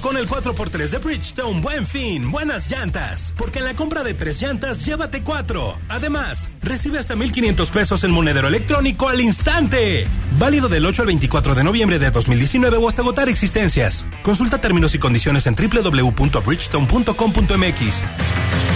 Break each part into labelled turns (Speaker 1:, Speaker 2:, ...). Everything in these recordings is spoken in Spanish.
Speaker 1: Con el 4x3 de Bridgestone, buen fin, buenas llantas. Porque en la compra de tres llantas, llévate cuatro. Además, recibe hasta 1,500 pesos en monedero electrónico al instante. Válido del 8 al 24 de noviembre de 2019 o hasta agotar existencias. Consulta términos y condiciones en www.bridgestone.com.mx.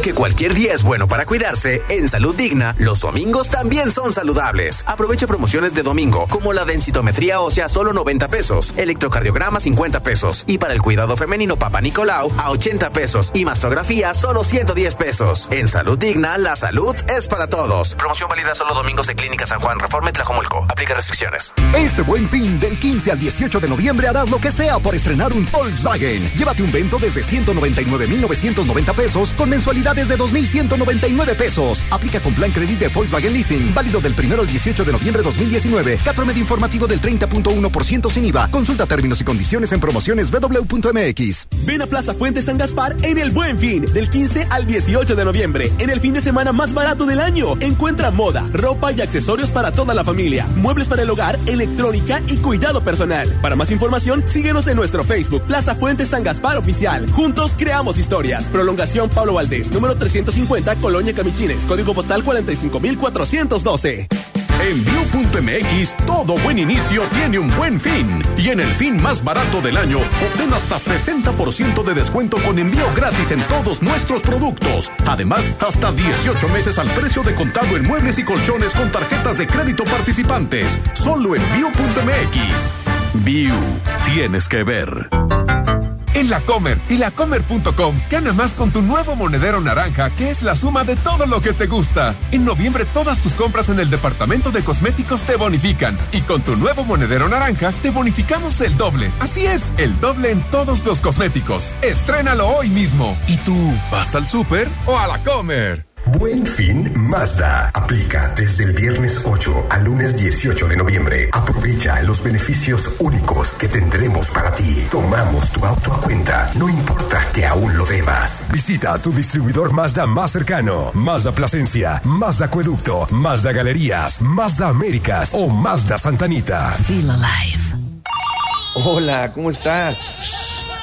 Speaker 2: Porque cualquier día es bueno para cuidarse, en Salud Digna, los domingos también son saludables. Aprovecha promociones de domingo, como la densitometría ósea solo 90 pesos, electrocardiograma 50 pesos, y para el cuidado femenino Papa Nicolau a 80 pesos, y mastografía solo 110 pesos. En Salud Digna, la salud es para todos. Promoción válida solo domingos en Clínica San Juan, Reforma Tlajomulco. Aplica restricciones.
Speaker 3: Este buen fin, del 15 al 18 de noviembre, harás lo que sea por estrenar un Volkswagen. Llévate un vento desde 199,990 pesos con mensualidad desde 2,199 pesos. Aplica con plan crédito de Volkswagen Leasing. Válido del 1 al 18 de noviembre de 2019. Cat informativo del 30.1% sin IVA. Consulta términos y condiciones en promociones www.mx.
Speaker 4: Ven a Plaza Fuente San Gaspar en el Buen Fin. Del 15 al 18 de noviembre. En el fin de semana más barato del año. Encuentra moda, ropa y accesorios para toda la familia. Muebles para el hogar, electrónica y cuidado personal. Para más información, síguenos en nuestro Facebook Plaza Fuente San Gaspar Oficial. Juntos creamos historias. Prolongación Pablo Valdés número 350, Colonia Camichines, código postal 45412.
Speaker 5: En View.mx, todo buen inicio tiene un buen fin. Y en el fin más barato del año, obtén hasta 60% de descuento con envío gratis en todos nuestros productos. Además, hasta 18 meses al precio de contado en muebles y colchones con tarjetas de crédito participantes. Solo en View.mx. View, tienes que ver.
Speaker 6: La Comer y lacomer.com gana más con tu nuevo monedero naranja, que es la suma de todo lo que te gusta. En noviembre todas tus compras en el departamento de cosméticos te bonifican y con tu nuevo monedero naranja te bonificamos el doble. Así es, el doble en todos los cosméticos. Estrénalo hoy mismo. ¿Y tú vas al súper o a la Comer?
Speaker 7: Buen fin Mazda. Aplica desde el viernes 8 al lunes 18 de noviembre. Aprovecha los beneficios únicos que tendremos para ti. Tomamos tu auto a cuenta, no importa que aún lo debas.
Speaker 8: Visita tu distribuidor Mazda más cercano. Mazda Plasencia, Mazda Acueducto, Mazda Galerías, Mazda Américas o Mazda Santanita.
Speaker 9: Feel alive.
Speaker 10: Hola, ¿cómo estás?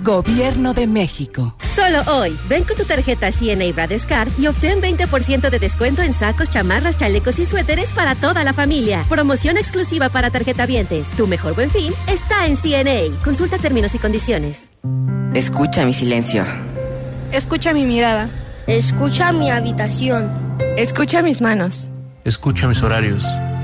Speaker 9: Gobierno de México.
Speaker 11: Solo hoy, ven con tu tarjeta CNA Bradescard y obtén 20% de descuento en sacos, chamarras, chalecos y suéteres para toda la familia. Promoción exclusiva para tarjetavientes. Tu mejor buen fin está en CNA. Consulta términos y condiciones.
Speaker 12: Escucha mi silencio.
Speaker 13: Escucha mi mirada.
Speaker 14: Escucha mi habitación.
Speaker 13: Escucha mis manos.
Speaker 15: Escucha mis horarios.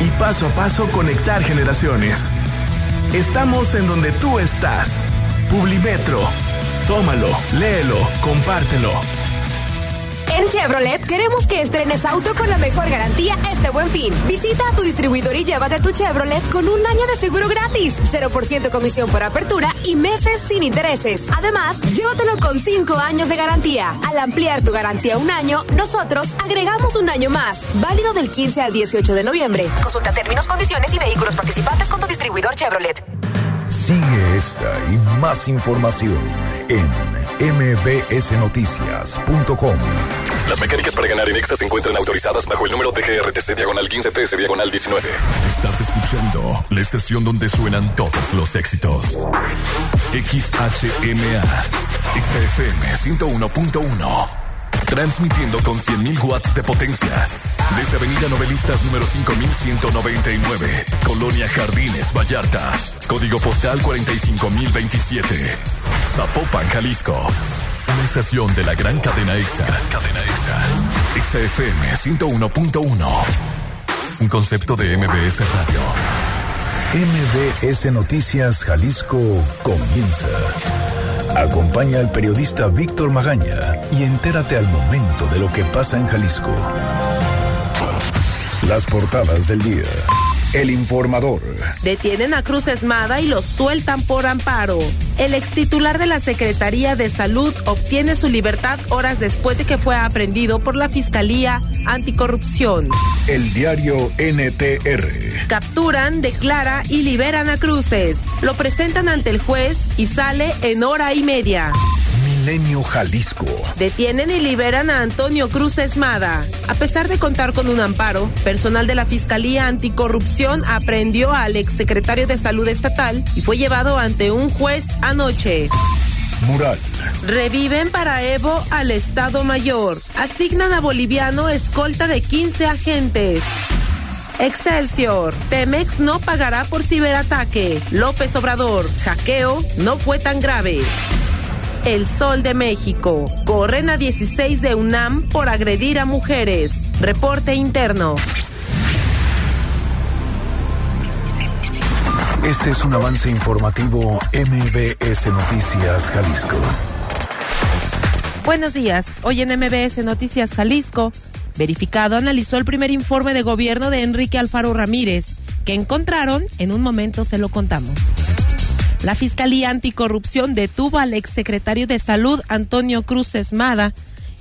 Speaker 16: y paso a paso conectar generaciones. Estamos en donde tú estás. Publimetro. Tómalo, léelo, compártelo.
Speaker 17: En Chevrolet queremos que estrenes auto con la mejor garantía este buen fin. Visita a tu distribuidor y llévate tu Chevrolet con un año de seguro gratis, 0% comisión por apertura y meses sin intereses. Además, llévatelo con 5 años de garantía. Al ampliar tu garantía un año, nosotros agregamos un año más. Válido del 15 al 18 de noviembre. Consulta términos, condiciones y vehículos participantes con tu distribuidor Chevrolet.
Speaker 18: Sigue esta y más información en mbsnoticias.com.
Speaker 5: Las mecánicas para ganar en Exa se encuentran autorizadas bajo el número DGRTC diagonal 1513 diagonal 19.
Speaker 18: Estás escuchando la estación donde suenan todos los éxitos. XHMA. XFM 101.1. Transmitiendo con 100.000 watts de potencia Desde Avenida Novelistas número 5199, Colonia Jardines, Vallarta. Código postal 45027. Zapopan, Jalisco. Una estación de la gran cadena EXA. cadena EXA. FM 101.1. Un concepto de MBS Radio.
Speaker 19: MBS Noticias Jalisco comienza. Acompaña al periodista Víctor Magaña y entérate al momento de lo que pasa en Jalisco. Las portadas del día. El informador.
Speaker 15: Detienen a Cruz Esmada y lo sueltan por amparo. El ex titular de la Secretaría de Salud obtiene su libertad horas después de que fue aprendido por la Fiscalía Anticorrupción.
Speaker 19: El diario NTR.
Speaker 15: Capturan, declara y liberan a Cruces. Lo presentan ante el juez y sale en hora y media.
Speaker 19: Milenio Jalisco.
Speaker 15: Detienen y liberan a Antonio Cruz Esmada. A pesar de contar con un amparo, personal de la Fiscalía Anticorrupción aprendió al exsecretario de Salud Estatal y fue llevado ante un juez anoche.
Speaker 19: Mural.
Speaker 15: Reviven para Evo al Estado Mayor. Asignan a boliviano escolta de 15 agentes. Excelsior. Pemex no pagará por ciberataque. López Obrador. Hackeo no fue tan grave. El Sol de México. Corren a 16 de UNAM por agredir a mujeres. Reporte interno.
Speaker 19: Este es un avance informativo MBS Noticias Jalisco.
Speaker 15: Buenos días. Hoy en MBS Noticias Jalisco, verificado analizó el primer informe de gobierno de Enrique Alfaro Ramírez, que encontraron, en un momento se lo contamos. La Fiscalía Anticorrupción detuvo al exsecretario de Salud Antonio Cruz Esmada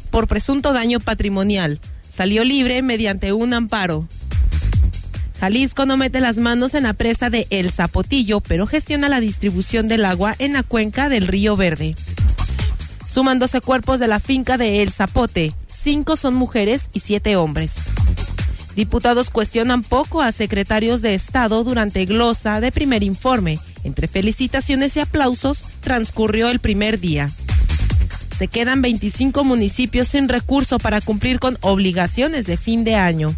Speaker 15: por presunto daño patrimonial. Salió libre mediante un amparo. Jalisco no mete las manos en la presa de El Zapotillo, pero gestiona la distribución del agua en la cuenca del Río Verde. Suman 12 cuerpos de la finca de El Zapote. Cinco son mujeres y siete hombres. Diputados cuestionan poco a secretarios de Estado durante glosa de primer informe. Entre felicitaciones y aplausos transcurrió el primer día. Se quedan 25 municipios sin recurso para cumplir con obligaciones de fin de año.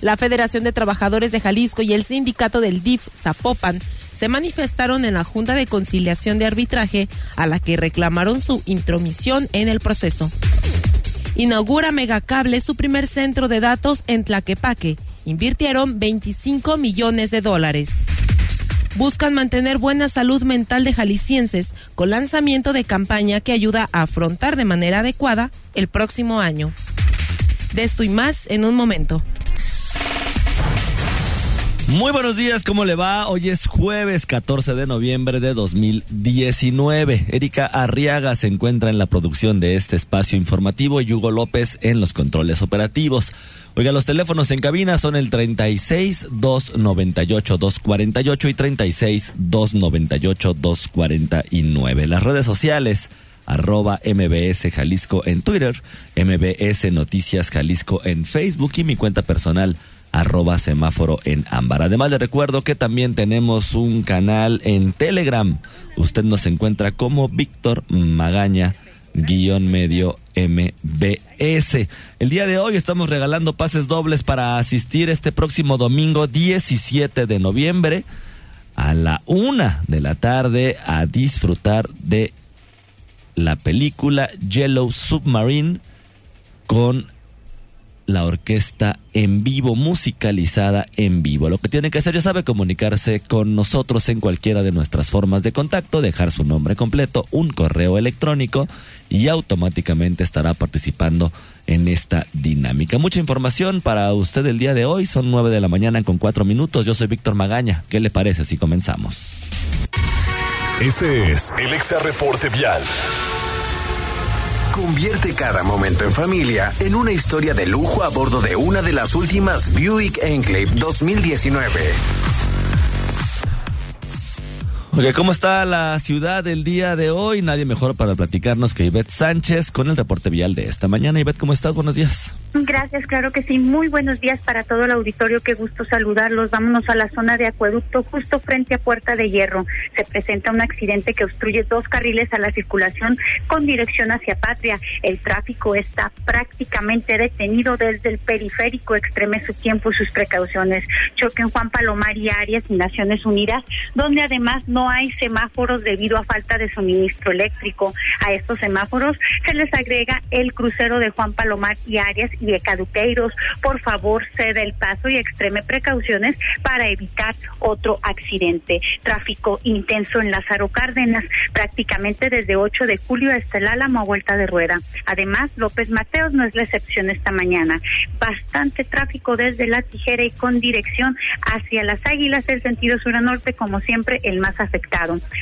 Speaker 15: La Federación de Trabajadores de Jalisco y el sindicato del DIF Zapopan se manifestaron en la Junta de Conciliación de Arbitraje a la que reclamaron su intromisión en el proceso. Inaugura Megacable su primer centro de datos en Tlaquepaque. Invirtieron 25 millones de dólares. Buscan mantener buena salud mental de jaliscienses con lanzamiento de campaña que ayuda a afrontar de manera adecuada el próximo año. De esto y más en un momento.
Speaker 20: Muy buenos días, ¿cómo le va? Hoy es jueves 14 de noviembre de 2019. Erika Arriaga se encuentra en la producción de este espacio informativo y Hugo López en los controles operativos. Oiga, los teléfonos en cabina son el 36 298 248 y 36 298 249. Las redes sociales arroba MBS Jalisco en Twitter, MBS Noticias Jalisco en Facebook y mi cuenta personal arroba semáforo en ámbar. Además le recuerdo que también tenemos un canal en Telegram. Usted nos encuentra como Víctor Magaña guion medio MBS. El día de hoy estamos regalando pases dobles para asistir este próximo domingo 17 de noviembre a la una de la tarde a disfrutar de la película Yellow Submarine con la orquesta en vivo, musicalizada en vivo. Lo que tiene que hacer, ya sabe, comunicarse con nosotros en cualquiera de nuestras formas de contacto, dejar su nombre completo, un correo electrónico y automáticamente estará participando en esta dinámica. Mucha información para usted el día de hoy, son nueve de la mañana con cuatro minutos. Yo soy Víctor Magaña. ¿Qué le parece si comenzamos?
Speaker 18: Este es el Exa Reporte Vial.
Speaker 2: Convierte cada momento en familia en una historia de lujo a bordo de una de las últimas Buick Enclave 2019.
Speaker 20: Ok, ¿cómo está la ciudad el día de hoy? Nadie mejor para platicarnos que Ivette Sánchez con el reporte vial de esta mañana. Ivette, ¿cómo estás? Buenos días.
Speaker 21: Gracias, claro que sí. Muy buenos días para todo el auditorio. Qué gusto saludarlos. Vámonos a la zona de acueducto, justo frente a Puerta de Hierro. Se presenta un accidente que obstruye dos carriles a la circulación con dirección hacia Patria. El tráfico está prácticamente detenido desde el periférico. Extreme su tiempo y sus precauciones. Choque en Juan Palomar y Arias y Naciones Unidas, donde además no hay semáforos debido a falta de suministro eléctrico. A estos semáforos se les agrega el crucero de Juan Palomar y Arias y Ecaduqueiros. Por favor, cede el paso y extreme precauciones para evitar otro accidente. Tráfico intenso en Lázaro Cárdenas, prácticamente desde 8 de julio hasta el Álamo a vuelta de rueda. Además, López Mateos no es la excepción esta mañana. Bastante tráfico desde La Tijera y con dirección hacia las Águilas, el sentido sur a norte, como siempre, el más afectado.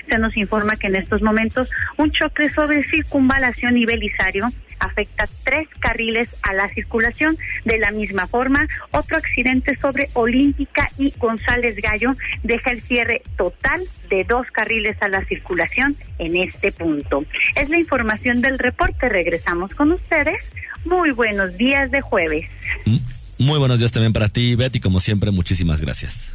Speaker 21: Se nos informa que en estos momentos un choque sobre circunvalación y Belisario afecta tres carriles a la circulación. De la misma forma, otro accidente sobre Olímpica y González Gallo deja el cierre total de dos carriles a la circulación en este punto. Es la información del reporte. Regresamos con ustedes. Muy buenos días de jueves.
Speaker 20: Muy buenos días también para ti, Betty. Como siempre, muchísimas gracias.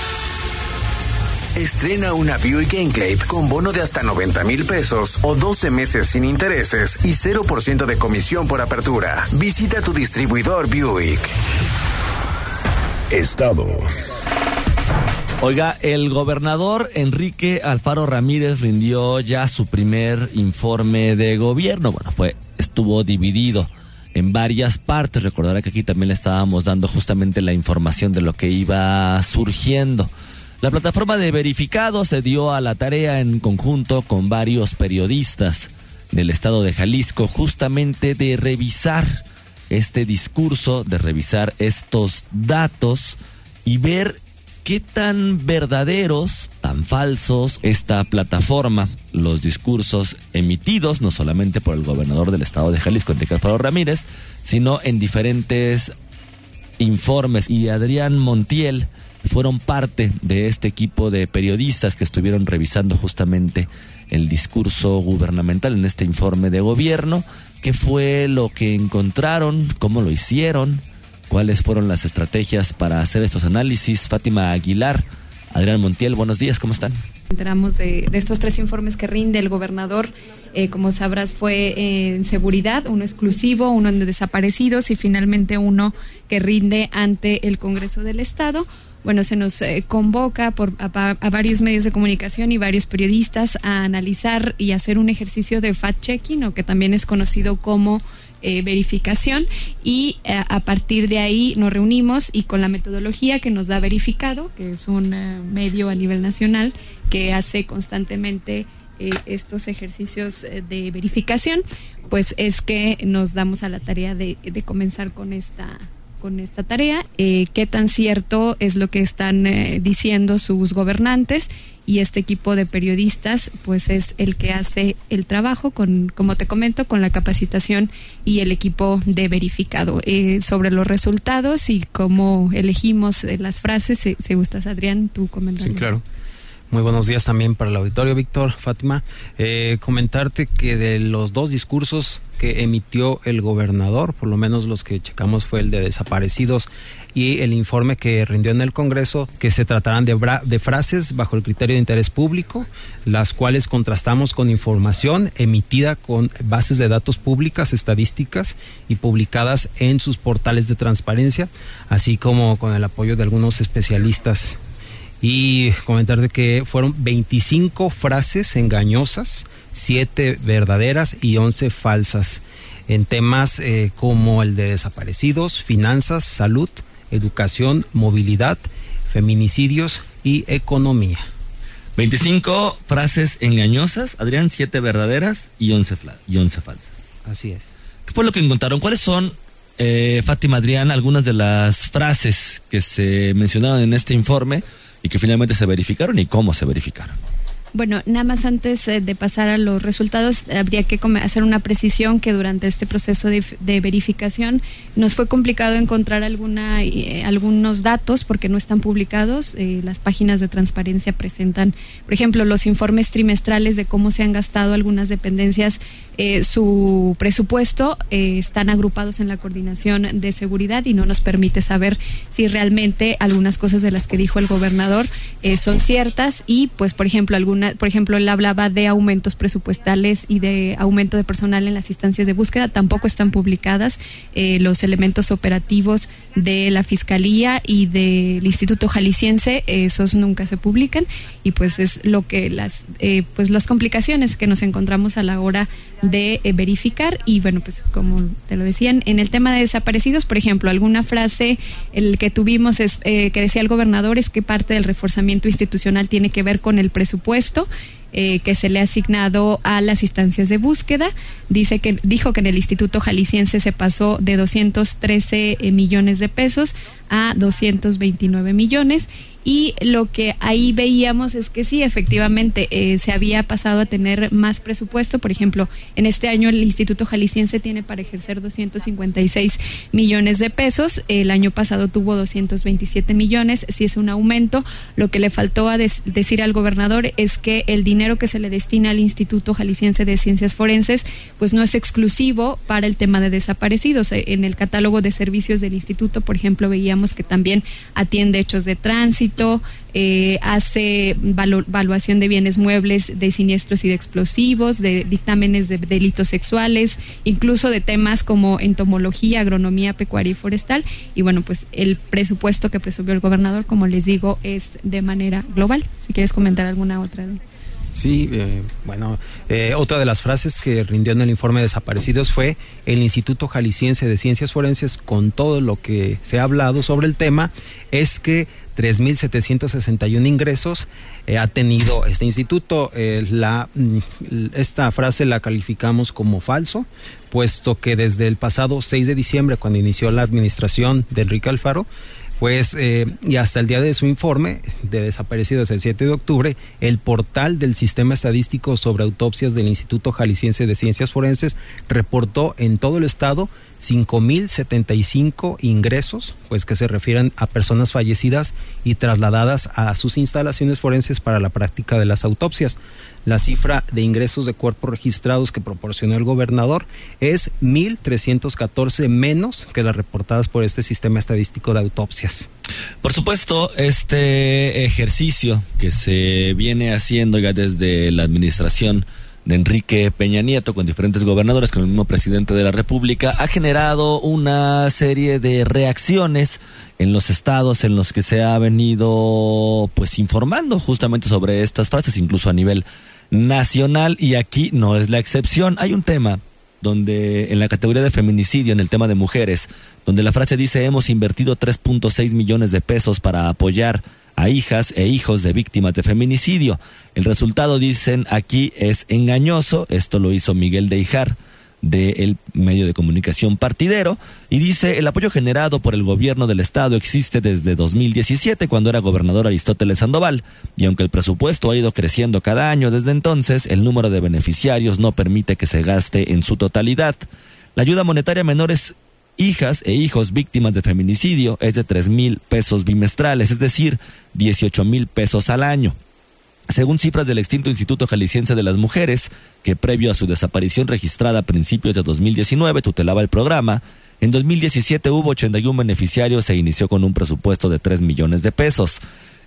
Speaker 2: Estrena una Buick Enclave con bono de hasta 90 mil pesos o 12 meses sin intereses y 0% de comisión por apertura. Visita tu distribuidor Buick.
Speaker 19: Estados.
Speaker 20: Oiga, el gobernador Enrique Alfaro Ramírez rindió ya su primer informe de gobierno. Bueno, fue, estuvo dividido en varias partes. Recordará que aquí también le estábamos dando justamente la información de lo que iba surgiendo. La plataforma de verificado se dio a la tarea en conjunto con varios periodistas del estado de Jalisco justamente de revisar este discurso, de revisar estos datos y ver qué tan verdaderos, tan falsos esta plataforma, los discursos emitidos no solamente por el gobernador del estado de Jalisco, Enrique Alfaro Ramírez, sino en diferentes informes. Y Adrián Montiel, fueron parte de este equipo de periodistas que estuvieron revisando justamente el discurso gubernamental en este informe de gobierno, qué fue lo que encontraron, cómo lo hicieron, cuáles fueron las estrategias para hacer estos análisis. Fátima Aguilar, Adrián Montiel, buenos días, ¿cómo están?
Speaker 22: Enteramos de, de estos tres informes que rinde el gobernador. Eh, como sabrás, fue en seguridad, uno exclusivo, uno en desaparecidos y finalmente uno que rinde ante el Congreso del Estado bueno, se nos eh, convoca por, a, a, varios medios de comunicación y varios periodistas a analizar y hacer un ejercicio de fact-checking, o que también es conocido como eh, verificación, y eh, a partir de ahí nos reunimos y con la metodología que nos da verificado, que es un medio a nivel nacional que hace constantemente estos ejercicios de verificación, pues es que nos damos a la tarea de, de comenzar con esta con esta tarea, eh, qué tan cierto es lo que están eh, diciendo sus gobernantes y este equipo de periodistas pues es el que hace el trabajo con, como te comento, con la capacitación y el equipo de verificado. Eh, sobre los resultados y cómo elegimos las frases, si, si gustas Adrián, tu comentario.
Speaker 23: Sí, claro. Muy buenos días también para el auditorio, Víctor, Fátima. Eh, comentarte que de los dos discursos que emitió el gobernador, por lo menos los que checamos fue el de desaparecidos y el informe que rindió en el Congreso, que se tratarán de, de frases bajo el criterio de interés público, las cuales contrastamos con información emitida con bases de datos públicas, estadísticas y publicadas en sus portales de transparencia, así como con el apoyo de algunos especialistas y comentar de que fueron 25 frases engañosas, 7 verdaderas y 11 falsas en temas eh, como el de desaparecidos, finanzas, salud, educación, movilidad, feminicidios y economía.
Speaker 20: 25 frases engañosas, Adrián, 7 verdaderas y 11, y 11 falsas.
Speaker 23: Así es.
Speaker 20: ¿Qué fue lo que encontraron? ¿Cuáles son, eh, Fátima Adrián, algunas de las frases que se mencionaron en este informe? Y que finalmente se verificaron y cómo se verificaron.
Speaker 22: Bueno, nada más antes eh, de pasar a los resultados, habría que hacer una precisión que durante este proceso de, verificación nos fue complicado encontrar alguna, eh, algunos datos porque no están publicados. Eh, las páginas de transparencia presentan, por ejemplo, los informes trimestrales de cómo se han gastado algunas dependencias eh, su presupuesto eh, están agrupados en la coordinación de seguridad y no nos permite saber si realmente algunas cosas de las que dijo el gobernador eh, son ciertas y pues por ejemplo alguna por ejemplo él hablaba de aumentos presupuestales y de aumento de personal en las instancias de búsqueda. Tampoco están publicadas los elementos operativos de la fiscalía y del Instituto Jalisciense. Esos nunca se publican y pues es lo que las pues las complicaciones que nos encontramos a la hora eh, verificar y bueno, pues como te lo decían, en el tema de desaparecidos, por ejemplo, alguna frase el que tuvimos es eh, que decía el gobernador es que parte del reforzamiento institucional tiene que ver con el presupuesto eh, que se le ha asignado a las instancias de búsqueda. Dice que dijo que en el Instituto Jalisciense se pasó de 213 millones de pesos a 229 millones y lo que ahí veíamos es que sí, efectivamente, eh, se había pasado a tener más presupuesto. Por ejemplo, en este año el Instituto Jalisciense tiene para ejercer 256 millones de pesos. El año pasado tuvo 227 millones, sí es un aumento. Lo que le faltó a decir al gobernador es que el dinero que se le destina al Instituto Jalisciense de Ciencias Forenses, pues no es exclusivo para el tema de desaparecidos. Eh, en el catálogo de servicios del instituto, por ejemplo, veíamos que también atiende hechos de tránsito eh, hace evaluación de bienes muebles, de siniestros y de explosivos, de dictámenes de delitos sexuales, incluso de temas como entomología, agronomía, pecuaria y forestal. Y bueno, pues el presupuesto que presumió el gobernador, como les digo, es de manera global. Si quieres comentar alguna otra.
Speaker 23: Sí, eh, bueno, eh, otra de las frases que rindió en el informe de desaparecidos fue el Instituto Jalisciense de Ciencias Forenses, con todo lo que se ha hablado sobre el tema, es que 3.761 ingresos eh, ha tenido este instituto. Eh, la, mm, esta frase la calificamos como falso, puesto que desde el pasado 6 de diciembre, cuando inició la administración de Enrique Alfaro, pues eh, y hasta el día de su informe de desaparecidos el 7 de octubre, el portal del Sistema Estadístico sobre Autopsias del Instituto Jalisciense de Ciencias Forenses reportó en todo el estado 5.075 ingresos, pues que se refieren a personas fallecidas y trasladadas a sus instalaciones forenses para la práctica de las autopsias. La cifra de ingresos de cuerpos registrados que proporcionó el gobernador es 1.314 menos que las reportadas por este sistema estadístico de autopsias.
Speaker 20: Por supuesto, este ejercicio que se viene haciendo ya desde la administración de Enrique Peña Nieto con diferentes gobernadores, con el mismo presidente de la República, ha generado una serie de reacciones en los estados en los que se ha venido pues informando justamente sobre estas frases, incluso a nivel nacional, y aquí no es la excepción. Hay un tema donde en la categoría de feminicidio, en el tema de mujeres, donde la frase dice hemos invertido 3.6 millones de pesos para apoyar a hijas e hijos de víctimas de feminicidio. El resultado, dicen aquí, es engañoso. Esto lo hizo Miguel de Ijar del medio de comunicación partidero y dice el apoyo generado por el gobierno del estado existe desde 2017 cuando era gobernador Aristóteles Sandoval y aunque el presupuesto ha ido creciendo cada año desde entonces el número de beneficiarios no permite que se gaste en su totalidad. La ayuda monetaria menor es hijas e hijos víctimas de feminicidio es de 3 mil pesos bimestrales, es decir, 18 mil pesos al año. Según cifras del extinto Instituto Jalisciense de las Mujeres, que previo a su desaparición registrada a principios de 2019 tutelaba el programa, en 2017 hubo 81 beneficiarios e inició con un presupuesto de 3 millones de pesos.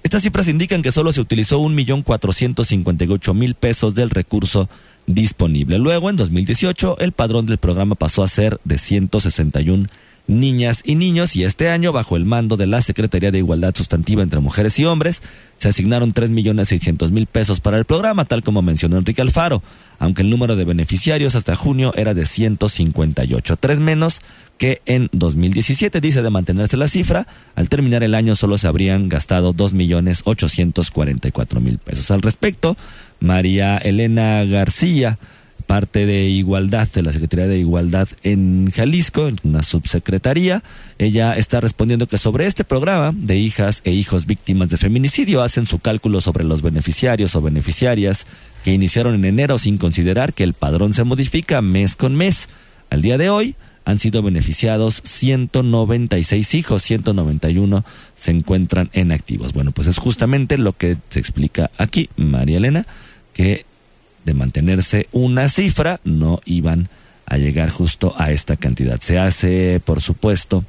Speaker 20: Estas cifras indican que solo se utilizó 1.458.000 pesos del recurso disponible. Luego, en 2018, el padrón del programa pasó a ser de 161 niñas y niños y este año, bajo el mando de la Secretaría de Igualdad Sustantiva entre Mujeres y Hombres, se asignaron 3.600.000 pesos para el programa, tal como mencionó Enrique Alfaro, aunque el número de beneficiarios hasta junio era de 158, tres menos que en 2017, dice de mantenerse la cifra, al terminar el año solo se habrían gastado 2.844.000 pesos. Al respecto, María Elena García, parte de igualdad, de la Secretaría de Igualdad en Jalisco, en una subsecretaría. Ella está respondiendo que sobre este programa de hijas e hijos víctimas de feminicidio hacen su cálculo sobre los beneficiarios o beneficiarias que iniciaron en enero sin considerar que el padrón se modifica mes con mes. Al día de hoy han sido beneficiados 196 hijos, 191 se encuentran en activos. Bueno, pues es justamente lo que se explica aquí, María Elena, que de mantenerse una cifra no iban a llegar justo a esta cantidad. Se hace, por supuesto,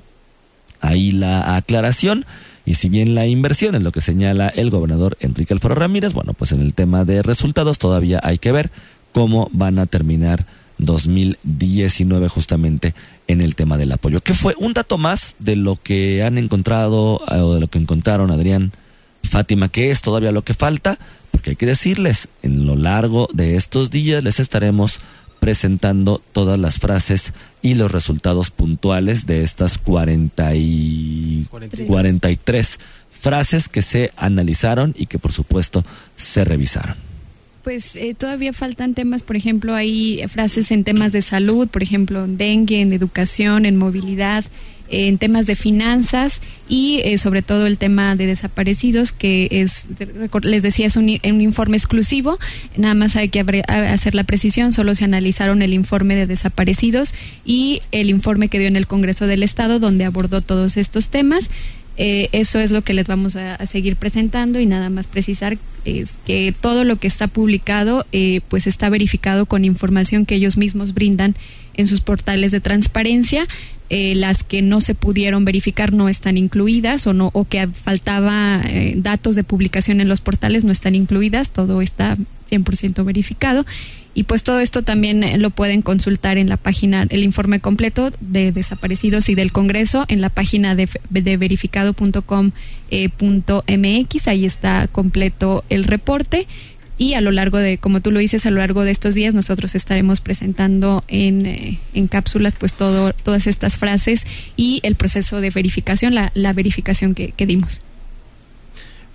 Speaker 20: ahí la aclaración. Y si bien la inversión es lo que señala el gobernador Enrique Alfaro Ramírez, bueno, pues en el tema de resultados todavía hay que ver cómo van a terminar 2019 justamente en el tema del apoyo. Que fue un dato más de lo que han encontrado eh, o de lo que encontraron Adrián Fátima, que es todavía lo que falta, porque hay que decirles, en lo largo de estos días les estaremos presentando todas las frases y los resultados puntuales de estas 40 y 43 frases que se analizaron y que por supuesto se revisaron.
Speaker 22: Pues eh, todavía faltan temas, por ejemplo, hay frases en temas de salud, por ejemplo, en dengue, en educación, en movilidad, en temas de finanzas y eh, sobre todo el tema de desaparecidos, que es, les decía, es un, informe exclusivo, nada más hay que hacer la precisión, solo se analizaron el informe de desaparecidos y el informe que dio en el Congreso del Estado, donde abordó todos estos temas. Eh, eso es lo que les vamos a, seguir presentando y nada más precisar es que todo lo que está publicado eh, pues está verificado con información que ellos mismos brindan en sus portales de transparencia. Eh, las que no se pudieron verificar no están incluidas o no o que faltaba datos de publicación en los portales no están incluidas. Todo está 100% verificado y pues todo esto también eh, lo pueden consultar en la página, el informe completo de desaparecidos y del Congreso en la página de, de verificado.com.mx. Eh, Ahí está completo el reporte. Y a lo largo de, como tú lo dices, a lo largo de estos días nosotros estaremos presentando en, eh, en cápsulas pues todo, todas estas frases y el proceso de verificación, la, la verificación que, que dimos.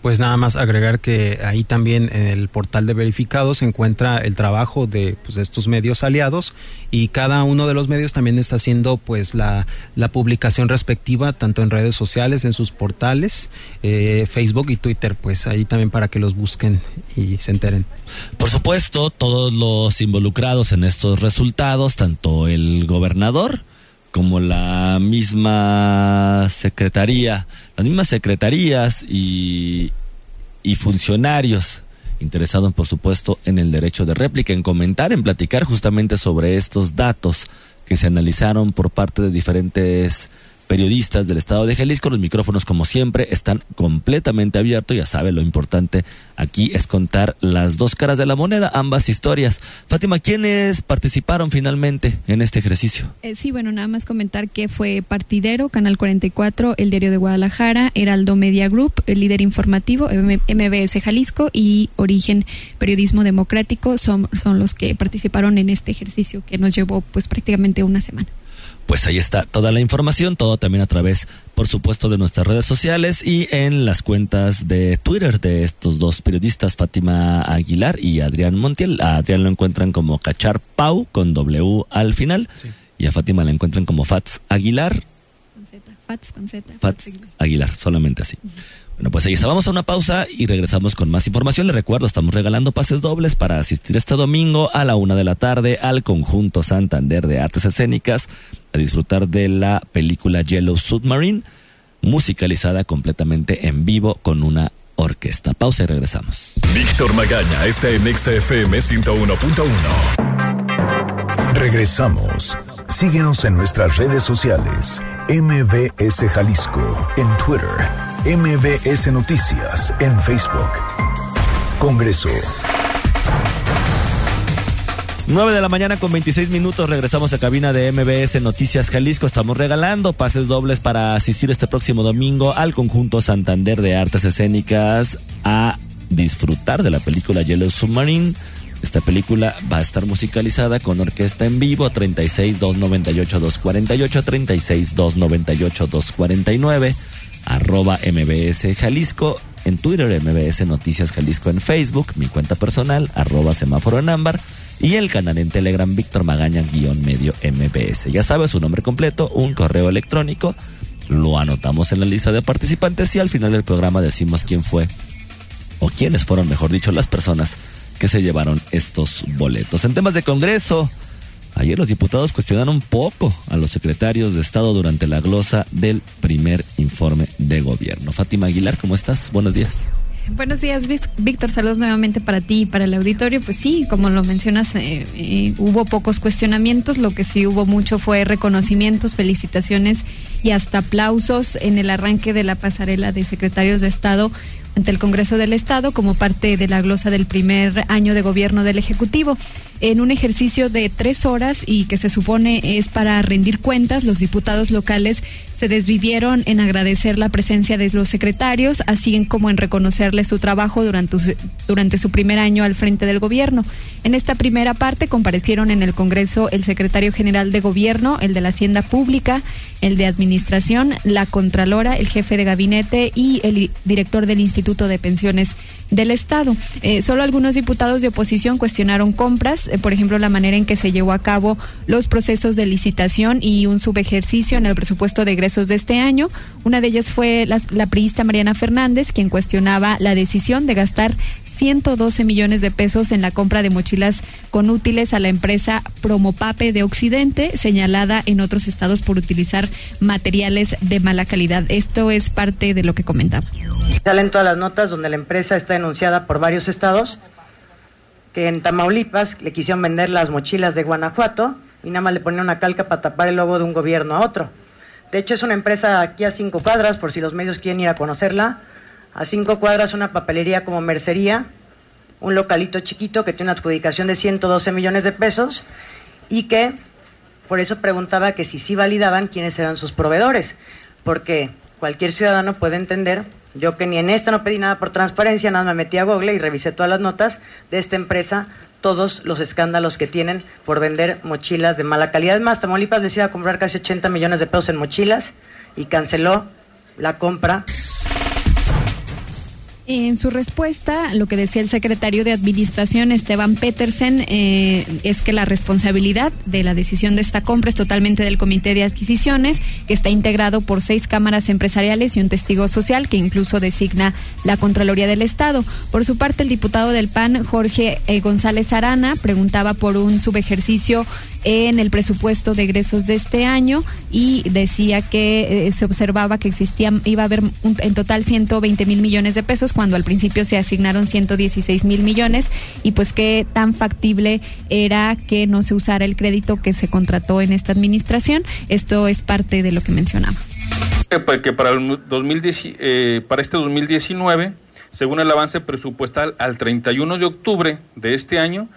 Speaker 23: Pues nada más agregar que ahí también en el portal de verificados se encuentra el trabajo de, pues, estos medios aliados y cada uno de los medios también está haciendo pues la, la publicación respectiva tanto en redes sociales, en sus portales, eh, Facebook y Twitter, pues ahí también para que los busquen y se enteren.
Speaker 20: Por supuesto, todos los involucrados en estos resultados, tanto el gobernador, como la misma secretaría, las mismas secretarías y, y funcionarios interesados, por supuesto, en el derecho de réplica, en comentar, en platicar justamente sobre estos datos que se analizaron por parte de diferentes periodistas del estado de Jalisco. Los micrófonos, como siempre, están completamente abiertos. Ya sabe, lo importante aquí es contar las dos caras de la moneda, ambas historias. Fátima, ¿quiénes participaron finalmente en este ejercicio?
Speaker 22: Eh, sí, bueno, nada más comentar que fue Partidero, Canal 44, El Diario de Guadalajara, Heraldo Media Group, el líder informativo, MBS Jalisco y Origen Periodismo Democrático son, son los que participaron en este ejercicio que nos llevó pues prácticamente una semana
Speaker 20: pues ahí está toda la información, todo también a través, por supuesto, de nuestras redes sociales y en las cuentas de Twitter de estos dos periodistas, Fátima Aguilar y Adrián Montiel. A Adrián lo encuentran como Cachar Pau con W al final y a Fátima la encuentran como Fats Aguilar.
Speaker 22: Con Z, Fats con Z.
Speaker 20: Fats, Aguilar. solamente así. Bueno, pues ahí está. Vamos a una pausa y regresamos con más información. Les recuerdo, estamos regalando pases dobles para asistir este domingo a la una de la tarde al conjunto Santander de Artes Escénicas a disfrutar de la película Yellow Submarine, musicalizada completamente en vivo con una orquesta. Pausa y regresamos.
Speaker 18: Víctor Magaña está en XFM 101.1.
Speaker 19: Regresamos. Síguenos en nuestras redes sociales. MBS Jalisco en Twitter MBS Noticias en Facebook. Congreso.
Speaker 20: 9 de la mañana con 26 minutos regresamos a cabina de MBS Noticias Jalisco. Estamos regalando pases dobles para asistir este próximo domingo al conjunto Santander de Artes Escénicas a disfrutar de la película Yellow Submarine. Esta película va a estar musicalizada con orquesta en vivo 36 298 248 36 298 249 arroba MBS Jalisco, en Twitter MBS Noticias Jalisco en Facebook, mi cuenta personal, arroba semáforo en ámbar, y el canal en Telegram Víctor Magaña-medio MBS. Ya sabes su nombre completo, un correo electrónico, lo anotamos en la lista de participantes y al final del programa decimos quién fue o quiénes fueron, mejor dicho, las personas que se llevaron estos boletos. En temas de Congreso, ayer los diputados cuestionaron poco a los secretarios de Estado durante la glosa del primer informe de gobierno. Fátima Aguilar, ¿cómo estás? Buenos días.
Speaker 22: Buenos días, Víctor. Saludos nuevamente para ti y para el auditorio. Pues sí, como lo mencionas, eh, eh, hubo pocos cuestionamientos. Lo que sí hubo mucho fue reconocimientos, felicitaciones y hasta aplausos en el arranque de la pasarela de secretarios de Estado ante el Congreso del Estado como parte de la glosa del primer año de gobierno del Ejecutivo. En un ejercicio de tres horas y que se supone es para rendir cuentas, los diputados locales se desvivieron en agradecer la presencia de los secretarios, así como en reconocerles su trabajo durante durante su primer año al frente del gobierno. En esta primera parte comparecieron en el Congreso el secretario general de Gobierno, el de la Hacienda Pública, el de Administración, la Contralora, el jefe de gabinete y el director del Instituto de Pensiones del Estado. Eh, solo algunos diputados de oposición cuestionaron compras, eh, por ejemplo, la manera en que se llevó a cabo los procesos de licitación y un subejercicio en el presupuesto de egresos de este año. Una de ellas fue la, la Mariana Fernández, quien cuestionaba la decisión de gastar 112 millones de pesos en la compra de mochilas con útiles a la empresa Promopape de Occidente, señalada en otros estados por utilizar materiales de mala calidad. Esto es parte de lo que comentaba.
Speaker 24: Salen todas las notas donde la empresa está denunciada por varios estados, que en Tamaulipas le quisieron vender las mochilas de Guanajuato y nada más le ponían una calca para tapar el logo de un gobierno a otro. De hecho, es una empresa aquí a cinco cuadras, por si los medios quieren ir a conocerla. A cinco cuadras una papelería como Mercería, un localito chiquito que tiene una adjudicación de 112 millones de pesos y que por eso preguntaba que si sí validaban quiénes eran sus proveedores, porque cualquier ciudadano puede entender, yo que ni en esta no pedí nada por transparencia, nada me metí a Google y revisé todas las notas de esta empresa, todos los escándalos que tienen por vender mochilas de mala calidad. Es más, Tamaulipas les iba a comprar casi 80 millones de pesos en mochilas y canceló la compra
Speaker 22: en su respuesta, lo que decía el secretario de Administración, Esteban Petersen, eh, es que la responsabilidad de la decisión de esta compra es totalmente del Comité de Adquisiciones, que está integrado por seis cámaras empresariales y un testigo social que incluso designa la Contraloría del Estado. Por su parte, el diputado del PAN, Jorge eh, González Arana, preguntaba por un subejercicio en el presupuesto de egresos de este año y decía que eh, se observaba que existía, iba a haber en total 120 mil millones de pesos cuando al principio se asignaron 116 mil millones y pues qué tan factible era que no se usara el crédito que se contrató en esta administración. Esto es parte de lo que mencionaba.
Speaker 25: Que para, el 2010, eh, para este 2019, según el avance presupuestal al 31 de octubre de este año,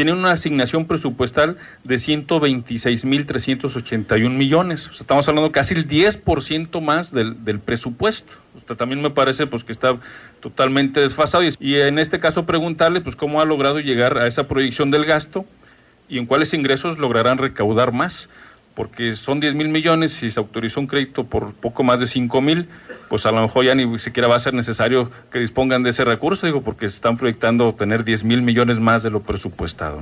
Speaker 25: tienen una asignación presupuestal de 126.381 millones. O sea, estamos hablando casi el 10% más del, del presupuesto. O sea, también me parece pues que está totalmente desfasado. Y en este caso preguntarle pues cómo ha logrado llegar a esa proyección del gasto y en cuáles ingresos lograrán recaudar más porque son 10 mil millones y se autorizó un crédito por poco más de 5 mil, pues a lo mejor ya ni siquiera va a ser necesario que dispongan de ese recurso, digo, porque se están proyectando obtener 10 mil millones más de lo presupuestado.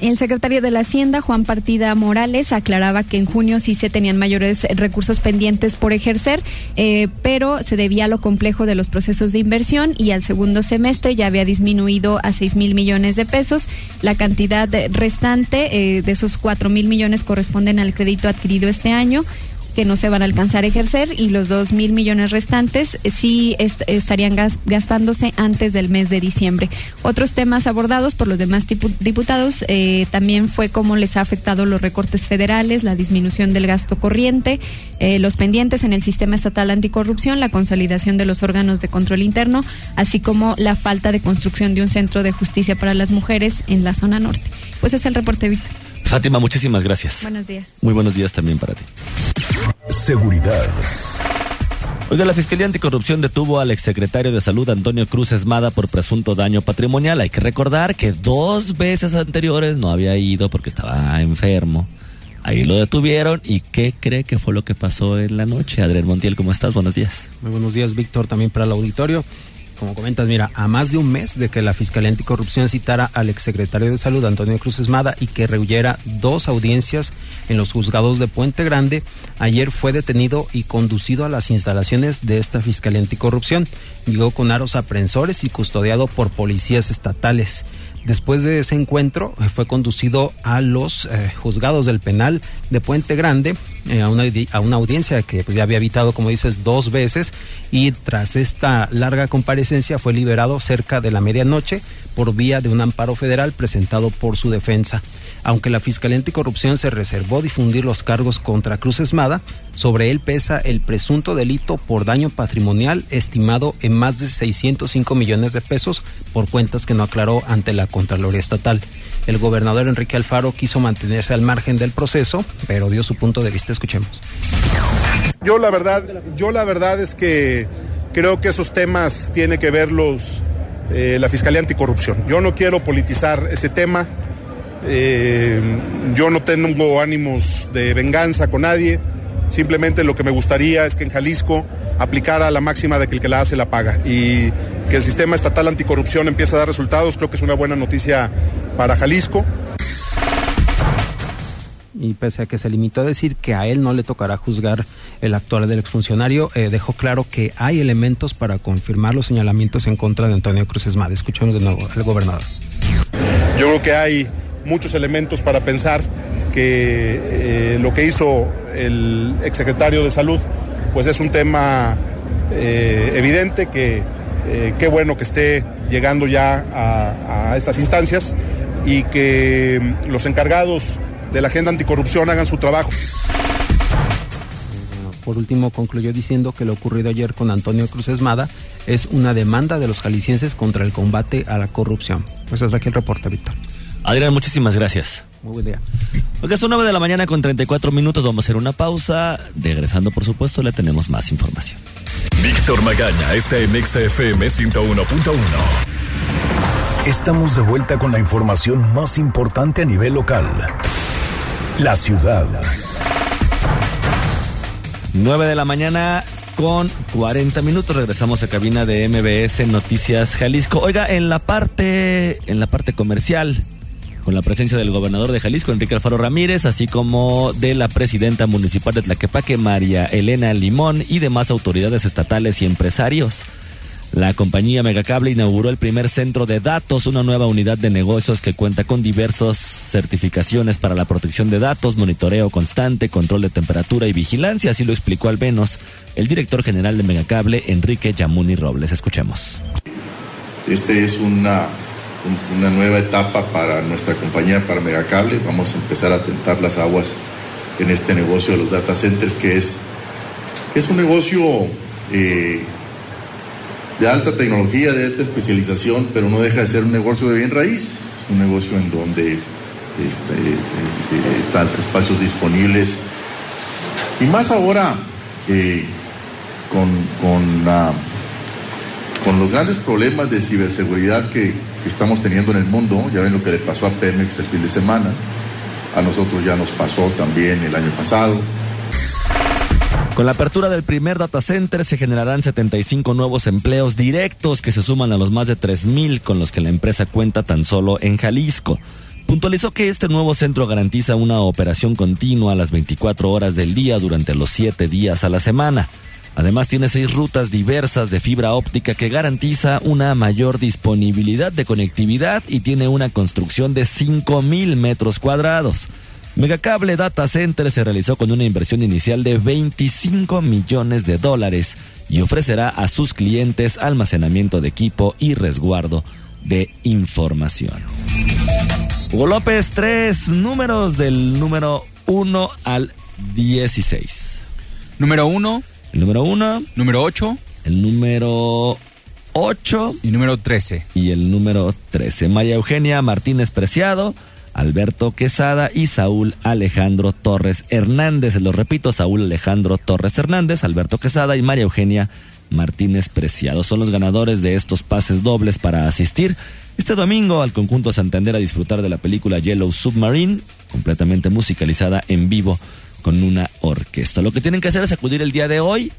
Speaker 22: El secretario de la Hacienda, Juan Partida Morales, aclaraba que en junio sí se tenían mayores recursos pendientes por ejercer, eh, pero se debía a lo complejo de los procesos de inversión y al segundo semestre ya había disminuido a 6 mil millones de pesos. La cantidad restante eh, de esos 4 mil millones corresponden al crédito adquirido este año que no se van a alcanzar a ejercer y los dos mil millones restantes sí estarían gastándose antes del mes de diciembre. Otros temas abordados por los demás diputados eh, también fue cómo les ha afectado los recortes federales, la disminución del gasto corriente, eh, los pendientes en el sistema estatal anticorrupción, la consolidación de los órganos de control interno, así como la falta de construcción de un centro de justicia para las mujeres en la zona norte. Pues es el reporte, Víctor.
Speaker 20: Fátima, muchísimas gracias.
Speaker 22: Buenos días.
Speaker 20: Muy buenos días también para ti.
Speaker 19: Seguridad.
Speaker 20: Oiga, la Fiscalía Anticorrupción detuvo al exsecretario de Salud Antonio Cruz Esmada por presunto daño patrimonial. Hay que recordar que dos veces anteriores no había ido porque estaba enfermo. Ahí lo detuvieron y ¿qué cree que fue lo que pasó en la noche? Adrián Montiel, ¿cómo estás? Buenos días.
Speaker 23: Muy buenos días, Víctor, también para el auditorio. Como comentas, mira, a más de un mes de que la Fiscalía Anticorrupción citara al exsecretario de Salud, Antonio Cruz Esmada, y que rehuyera dos audiencias en los juzgados de Puente Grande, ayer fue detenido y conducido a las instalaciones de esta Fiscalía Anticorrupción. Llegó con aros aprensores y custodiado por policías estatales. Después de ese encuentro eh, fue conducido a los eh, juzgados del penal de Puente Grande, eh, a, una, a, una, audiencia que pues, ya había habitado, como dices, dos veces y tras esta larga comparecencia fue liberado cerca de la medianoche por vía de un amparo federal presentado por su defensa aunque la Fiscalía Anticorrupción se reservó difundir los cargos contra Cruz Esmada, sobre él pesa el presunto delito por daño patrimonial estimado en más de 605 millones de pesos por cuentas que no aclaró ante la Contraloría Estatal. El gobernador Enrique Alfaro quiso mantenerse al margen del proceso, pero dio su punto de vista. Escuchemos.
Speaker 26: Yo la verdad, yo la verdad es que creo que esos temas tiene que verlos eh, la Fiscalía Anticorrupción. Yo no quiero politizar ese tema. Eh, yo no tengo ánimos de venganza con nadie. Simplemente lo que me gustaría es que en Jalisco aplicara la máxima de que el que la hace la paga y que el sistema estatal anticorrupción empiece a dar resultados. Creo que es una buena noticia para Jalisco.
Speaker 23: Y pese a que se limitó a decir que a él no le tocará juzgar el actual del exfuncionario, eh, dejó claro que hay elementos para confirmar los señalamientos en contra de Antonio Cruz Esmada. Escuchemos de nuevo al gobernador.
Speaker 26: Yo creo que hay muchos elementos para pensar que eh, lo que hizo el exsecretario de Salud pues es un tema eh, evidente que eh, qué bueno que esté llegando ya a, a, estas instancias y que los encargados de la agenda anticorrupción hagan su trabajo.
Speaker 23: Por último, concluyó diciendo que lo ocurrido ayer con Antonio Cruz Esmada es una demanda de los jaliscienses contra el combate a la corrupción. Pues hasta aquí el reporte, Víctor.
Speaker 20: Adrián, muchísimas gracias.
Speaker 23: Muy buen día.
Speaker 20: Porque son 9 de la mañana con 34 minutos. Vamos a hacer una pausa. Regresando, por supuesto, le tenemos más información.
Speaker 18: Víctor Magaña está en XFM 101.1.
Speaker 19: Estamos de vuelta con la información más importante a nivel local. La ciudad.
Speaker 20: 9 de la mañana con 40 minutos. Regresamos a cabina de MBS Noticias Jalisco. Oiga, en la parte, en la parte comercial, con la presencia del gobernador de Jalisco, Enrique Alfaro Ramírez, así como de la presidenta municipal de Tlaquepaque, María Elena Limón, y demás autoridades estatales y empresarios. La compañía Megacable inauguró el primer centro de datos, una nueva unidad de negocios que cuenta con diversas certificaciones para la protección de datos, monitoreo constante, control de temperatura y vigilancia, así lo explicó al menos el director general de Megacable, Enrique Yamuni Robles. Escuchemos.
Speaker 27: Este es una, una nueva etapa para nuestra compañía, para Megacable. Vamos a empezar a tentar las aguas en este negocio de los data centers, que es, es un negocio... Eh, de alta tecnología, de alta especialización, pero no deja de ser un negocio de bien raíz, un negocio en donde este, eh, están espacios disponibles. Y más ahora eh, con, con, la, con, los grandes problemas de ciberseguridad que, que estamos teniendo en el mundo, ya ven lo que le pasó a Pemex el fin de semana, a nosotros ya nos pasó también el año pasado.
Speaker 20: Con la apertura del primer data center se generarán 75 nuevos empleos directos que se suman a los más de 3.000 con los que la empresa cuenta tan solo en Jalisco. Puntualizó que este nuevo centro garantiza una operación continua las 24 horas del día durante los 7 días a la semana. Además tiene seis rutas diversas de fibra óptica que garantiza una mayor disponibilidad de conectividad y tiene una construcción de 5.000 metros cuadrados. Megacable Data Center se realizó con una inversión inicial de 25 millones de dólares y ofrecerá a sus clientes almacenamiento de equipo y resguardo de información. Hugo López, tres números del número 1 al 16.
Speaker 28: Número 1.
Speaker 20: El número 1.
Speaker 28: Número 8.
Speaker 20: El número 8.
Speaker 28: Y número 13.
Speaker 20: Y el número 13. María Eugenia Martínez Preciado. Alberto Quesada y Saúl Alejandro Torres Hernández. Lo repito, Saúl Alejandro Torres Hernández, Alberto Quesada y María Eugenia Martínez Preciado. Son los ganadores de estos pases dobles para asistir este domingo al conjunto Santander a disfrutar de la película Yellow Submarine, completamente musicalizada en vivo con una orquesta. Lo que tienen que hacer es acudir el día de hoy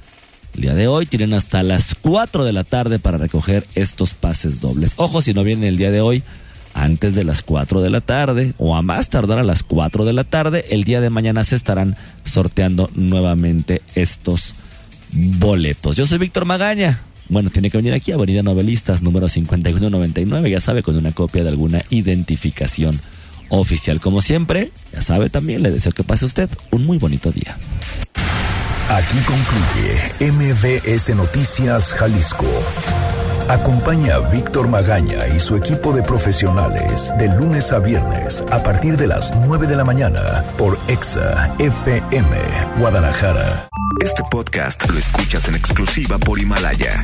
Speaker 20: el día de hoy. Tienen hasta las 4 de la tarde para recoger estos pases dobles. Ojo, si no vienen el día de hoy, antes de las 4 de la tarde o a más tardar a las 4 de la tarde, el día de mañana se estarán sorteando nuevamente estos boletos. Yo soy Víctor Magaña. Bueno, tiene que venir aquí, Avenida Novelistas, número 5199, ya sabe, con una copia de alguna identificación oficial. Como siempre, ya sabe también, le deseo que pase usted un muy bonito día.
Speaker 19: Aquí concluye MBS Noticias Jalisco. Acompaña a Víctor Magaña y su equipo de profesionales de lunes a viernes a partir de las 9 de la mañana por EXA FM Guadalajara.
Speaker 29: Este podcast lo escuchas en exclusiva por Himalaya.